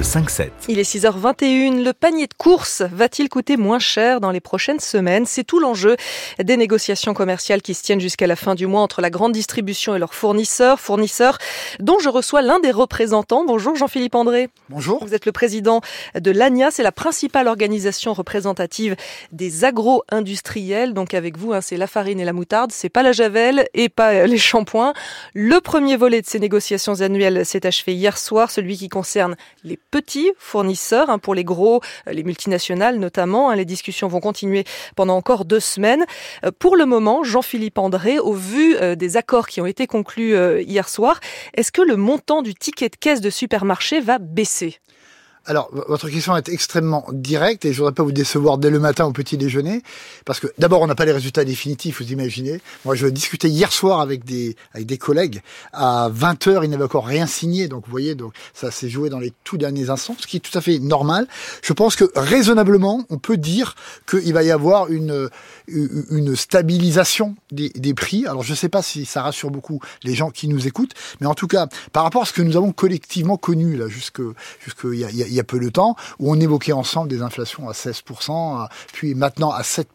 Le 5-7. Il est 6h21. Le panier de course va-t-il coûter moins cher dans les prochaines semaines? C'est tout l'enjeu des négociations commerciales qui se tiennent jusqu'à la fin du mois entre la grande distribution et leurs fournisseurs, fournisseurs dont je reçois l'un des représentants. Bonjour Jean-Philippe André. Bonjour. Vous êtes le président de l'ANIA, c'est la principale organisation représentative des agro-industriels. Donc avec vous, hein, c'est la farine et la moutarde, c'est pas la javel et pas euh, les shampoings. Le premier volet de ces négociations annuelles s'est achevé hier soir, celui qui concerne les petits fournisseurs, hein, pour les gros, euh, les multinationales notamment. Hein. les discussions vont continuer pendant encore deux semaines. Euh, pour le moment, Jean-Philippe André, au vu des accords qui ont été conclus hier soir, est-ce que le montant du ticket de caisse de supermarché va baisser? Alors, votre question est extrêmement directe et je voudrais pas vous décevoir dès le matin au petit déjeuner, parce que d'abord, on n'a pas les résultats définitifs, vous imaginez. Moi, je discutais hier soir avec des, avec des collègues. À 20 heures, ils n'avaient encore rien signé, donc vous voyez, donc ça s'est joué dans les tout derniers instants, ce qui est tout à fait normal. Je pense que raisonnablement, on peut dire qu'il va y avoir une, une stabilisation des, des prix. Alors, je sais pas si ça rassure beaucoup les gens qui nous écoutent, mais en tout cas, par rapport à ce que nous avons collectivement connu là, jusque, jusque il y a, il y a peu de temps, où on évoquait ensemble des inflations à 16%, puis maintenant à 7%.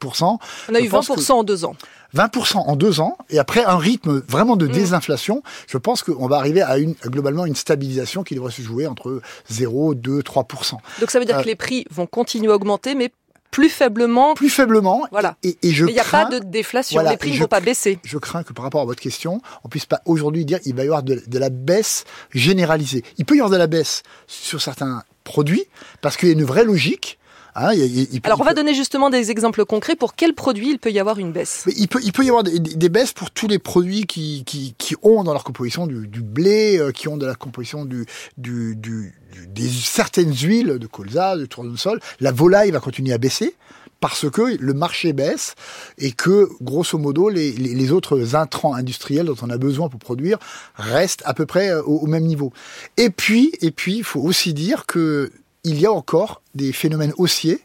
On a eu 20% en deux ans. 20% en deux ans, et après un rythme vraiment de mm. désinflation, je pense qu'on va arriver à une, globalement une stabilisation qui devrait se jouer entre 0, 2, 3%. Donc ça veut dire euh, que les prix vont continuer à augmenter, mais plus faiblement. Plus faiblement. Voilà. Et, et je il n'y a pas de déflation. les prix ne vont pas baisser. Je crains que par rapport à votre question, on puisse pas aujourd'hui dire il va y avoir de, de, la baisse généralisée. Il peut y avoir de la baisse sur certains produits parce qu'il y a une vraie logique. Hein, Alors on va donner justement des exemples concrets pour quels produits il peut y avoir une baisse. il peut il peut y avoir des, des, baisses pour tous les produits qui, qui, qui ont dans leur composition du, du blé, euh, qui ont de la composition du, du, du des certaines huiles de colza, de tournesol, la volaille va continuer à baisser parce que le marché baisse et que, grosso modo, les, autres intrants industriels dont on a besoin pour produire restent à peu près euh, au, même niveau. Et puis, il faut aussi dire que il y a encore des phénomènes haussiers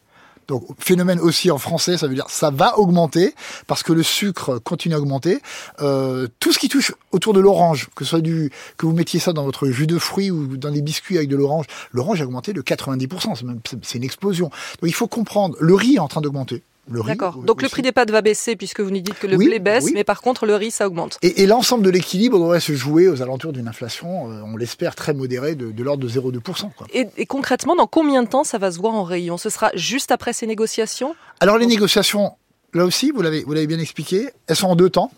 donc phénomène aussi en français, ça veut dire ça va augmenter parce que le sucre continue à augmenter. Euh, tout ce qui touche autour de l'orange, que soit du que vous mettiez ça dans votre jus de fruits ou dans des biscuits avec de l'orange, l'orange a augmenté de 90%. C'est une explosion. Donc il faut comprendre. Le riz est en train d'augmenter. D'accord. Donc le prix des pâtes va baisser puisque vous nous dites que le blé baisse, mais par contre le riz ça augmente. Et, l'ensemble de l'équilibre devrait se jouer aux alentours d'une inflation, euh, on l'espère très modérée, de, l'ordre de 0,2%. Et, et, concrètement, dans combien de temps ça va se voir en rayon? Ce sera juste après ces négociations? Alors les négociations, là aussi, vous l'avez, vous l'avez bien expliqué, elles sont en deux temps.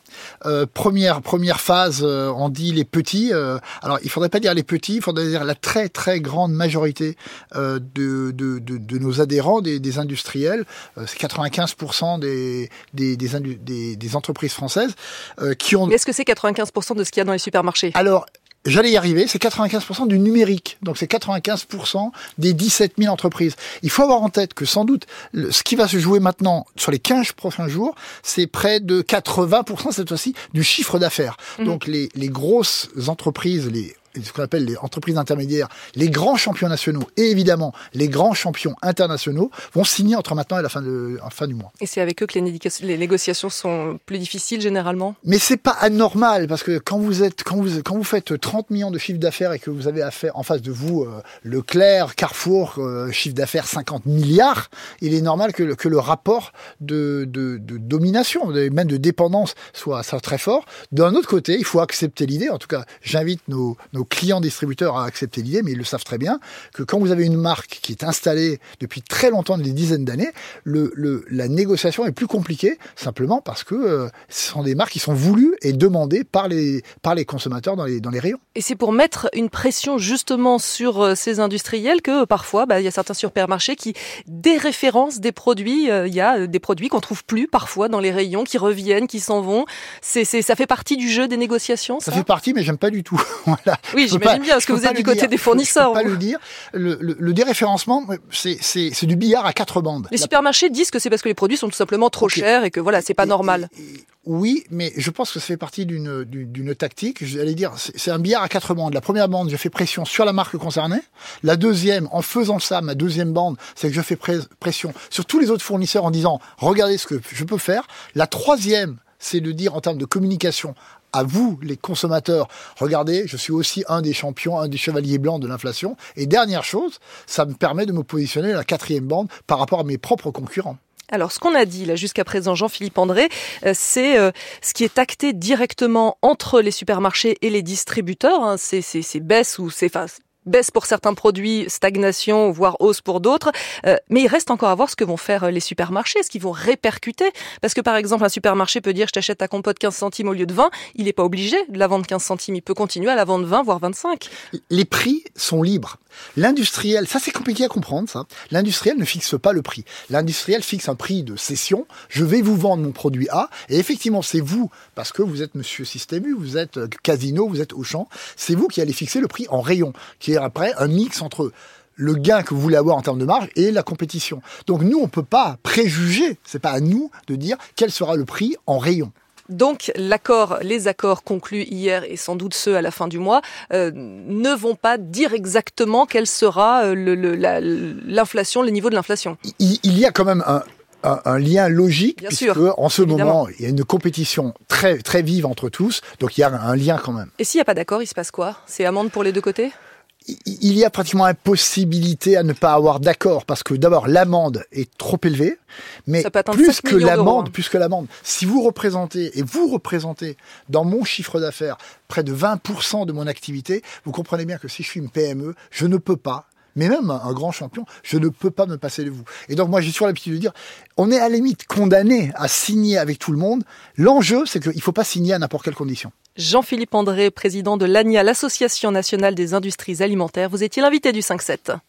Euh, première, première phase, euh, on dit les petits. Euh, alors, il faudrait pas dire les petits, il faudrait dire la très très grande majorité de, de, de, de, nos adhérents, des, des industriels. c'est 95% des des, des, des, entreprises françaises qui ont. Est-ce que c'est 95% de ce qu'il y a dans les supermarchés? Alors, J'allais y arriver, c'est 95% du numérique. Donc c'est 95% des 17 000 entreprises. Il faut avoir en tête que sans doute, ce qui va se jouer maintenant sur les 15 prochains jours, c'est près de 80% cette fois-ci du chiffre d'affaires. Mmh. Donc les, les grosses entreprises, les ce qu'on appelle les entreprises intermédiaires, les grands champions nationaux et évidemment les grands champions internationaux vont signer entre maintenant et la fin, de, fin du mois. Et c'est avec eux que les, les, négociations sont plus difficiles généralement? Mais c'est pas anormal parce que quand vous êtes quand vous quand vous faites 30 millions de chiffre d'affaires et que vous avez affaire en face de vous euh, Leclerc, Carrefour, euh, chiffre d'affaires 50 milliards, il est normal que le, que le rapport de, de, de domination, même de dépendance soit, soit très fort. D'un autre côté, il faut accepter l'idée, en tout cas j'invite nos, nos clients distributeurs à accepter l'idée, mais ils le savent très bien, que quand vous avez une marque qui est installée depuis très longtemps, des dizaines d'années, le, le, la négociation est plus compliquée, simplement parce que euh, ce sont des marques qui sont voulues et demandées par les, par les consommateurs dans les, dans les rayons. Et c'est pour mettre une pression justement sur euh, ces industriels que parfois, bah, il y a certains supermarchés qui déréférencent des produits. Euh, il y a des produits qu'on trouve plus parfois dans les rayons, qui reviennent, qui s'en vont. C'est, ça fait partie du jeu des négociations. Ça, ça? fait partie, mais j'aime pas du tout. voilà. Oui, j'imagine bien, parce que vous êtes du côté des fournisseurs. Je peux pas le dire. Le, le, le déréférencement, c'est du billard à quatre bandes. Les supermarchés disent que c'est parce que les produits sont tout simplement trop chers et que voilà, c'est pas normal. oui, mais je pense que ça fait partie d'une d'une tactique. J'allais dire, c'est un billard à quatre bandes. La première bande, je fais pression sur la marque concernée. La deuxième, en faisant ça, ma deuxième bande, c'est que je fais pression sur tous les autres fournisseurs en disant, regardez ce que je peux faire. La troisième, c'est de dire en termes de communication à vous, les consommateurs, regardez, je suis aussi un des champions, un des chevaliers blancs de l'inflation. Et dernière chose, ça me permet de me positionner à la quatrième bande par rapport à mes propres concurrents. Alors, ce qu'on a dit là jusqu'à présent, Jean-Philippe André, euh, c'est euh, ce qui est acté directement entre les supermarchés et les distributeurs. Hein. C'est baisse ou c'est baisse pour certains produits, stagnation, voire hausse pour d'autres. Euh, mais il reste encore à voir ce que vont faire euh, les supermarchés, ce qu'ils vont répercuter. Parce que par exemple, un supermarché peut dire je t'achète ta compote 15 centimes au lieu de 20. Il n'est pas obligé de la vendre 15 centimes. Il peut continuer à la vendre 20, voire 25. Les prix sont libres. L'industriel, ça c'est compliqué à comprendre ça. L'industriel ne fixe pas le prix. L'industriel fixe un prix de cession. Je vais vous vendre mon produit A. Et effectivement, c'est vous, parce que vous êtes monsieur Système vous êtes euh, Casino, vous êtes Auchan, c'est vous qui allez fixer le prix en rayon, qui après un mix entre le gain que vous voulez avoir en termes de marge et la compétition. Donc nous, on ne peut pas préjuger, c'est pas à nous de dire quel sera le prix en rayon. Donc l'accord, les accords conclus hier et sans doute ceux à la fin du mois euh, ne vont pas dire exactement quel sera euh, l'inflation, le, niveau de l'inflation. Il, y a quand même un, lien logique Bien puisque en ce moment il y a une compétition très très vive entre tous, donc il y a un lien quand même. Et s'il n'y a pas d'accord, il se passe quoi? C'est amende pour les deux côtés? Il y a pratiquement impossibilité à ne pas avoir d'accord parce que d'abord l'amende est trop élevée, mais plus que l'amende, hein. plus que l'amende, si vous représentez et vous représentez dans mon chiffre d'affaires près de 20% de mon activité, vous comprenez bien que si je suis une PME, je ne peux pas mais même un, grand champion, je ne peux pas me passer de vous. Et donc moi j'ai toujours l'habitude de dire, on est à la limite condamné à signer avec tout le monde. L'enjeu, c'est qu'il ne faut pas signer à n'importe quelle condition. Jean-Philippe André, président de l'ANIA, l'Association nationale des industries alimentaires, vous étiez l'invité du 5-7.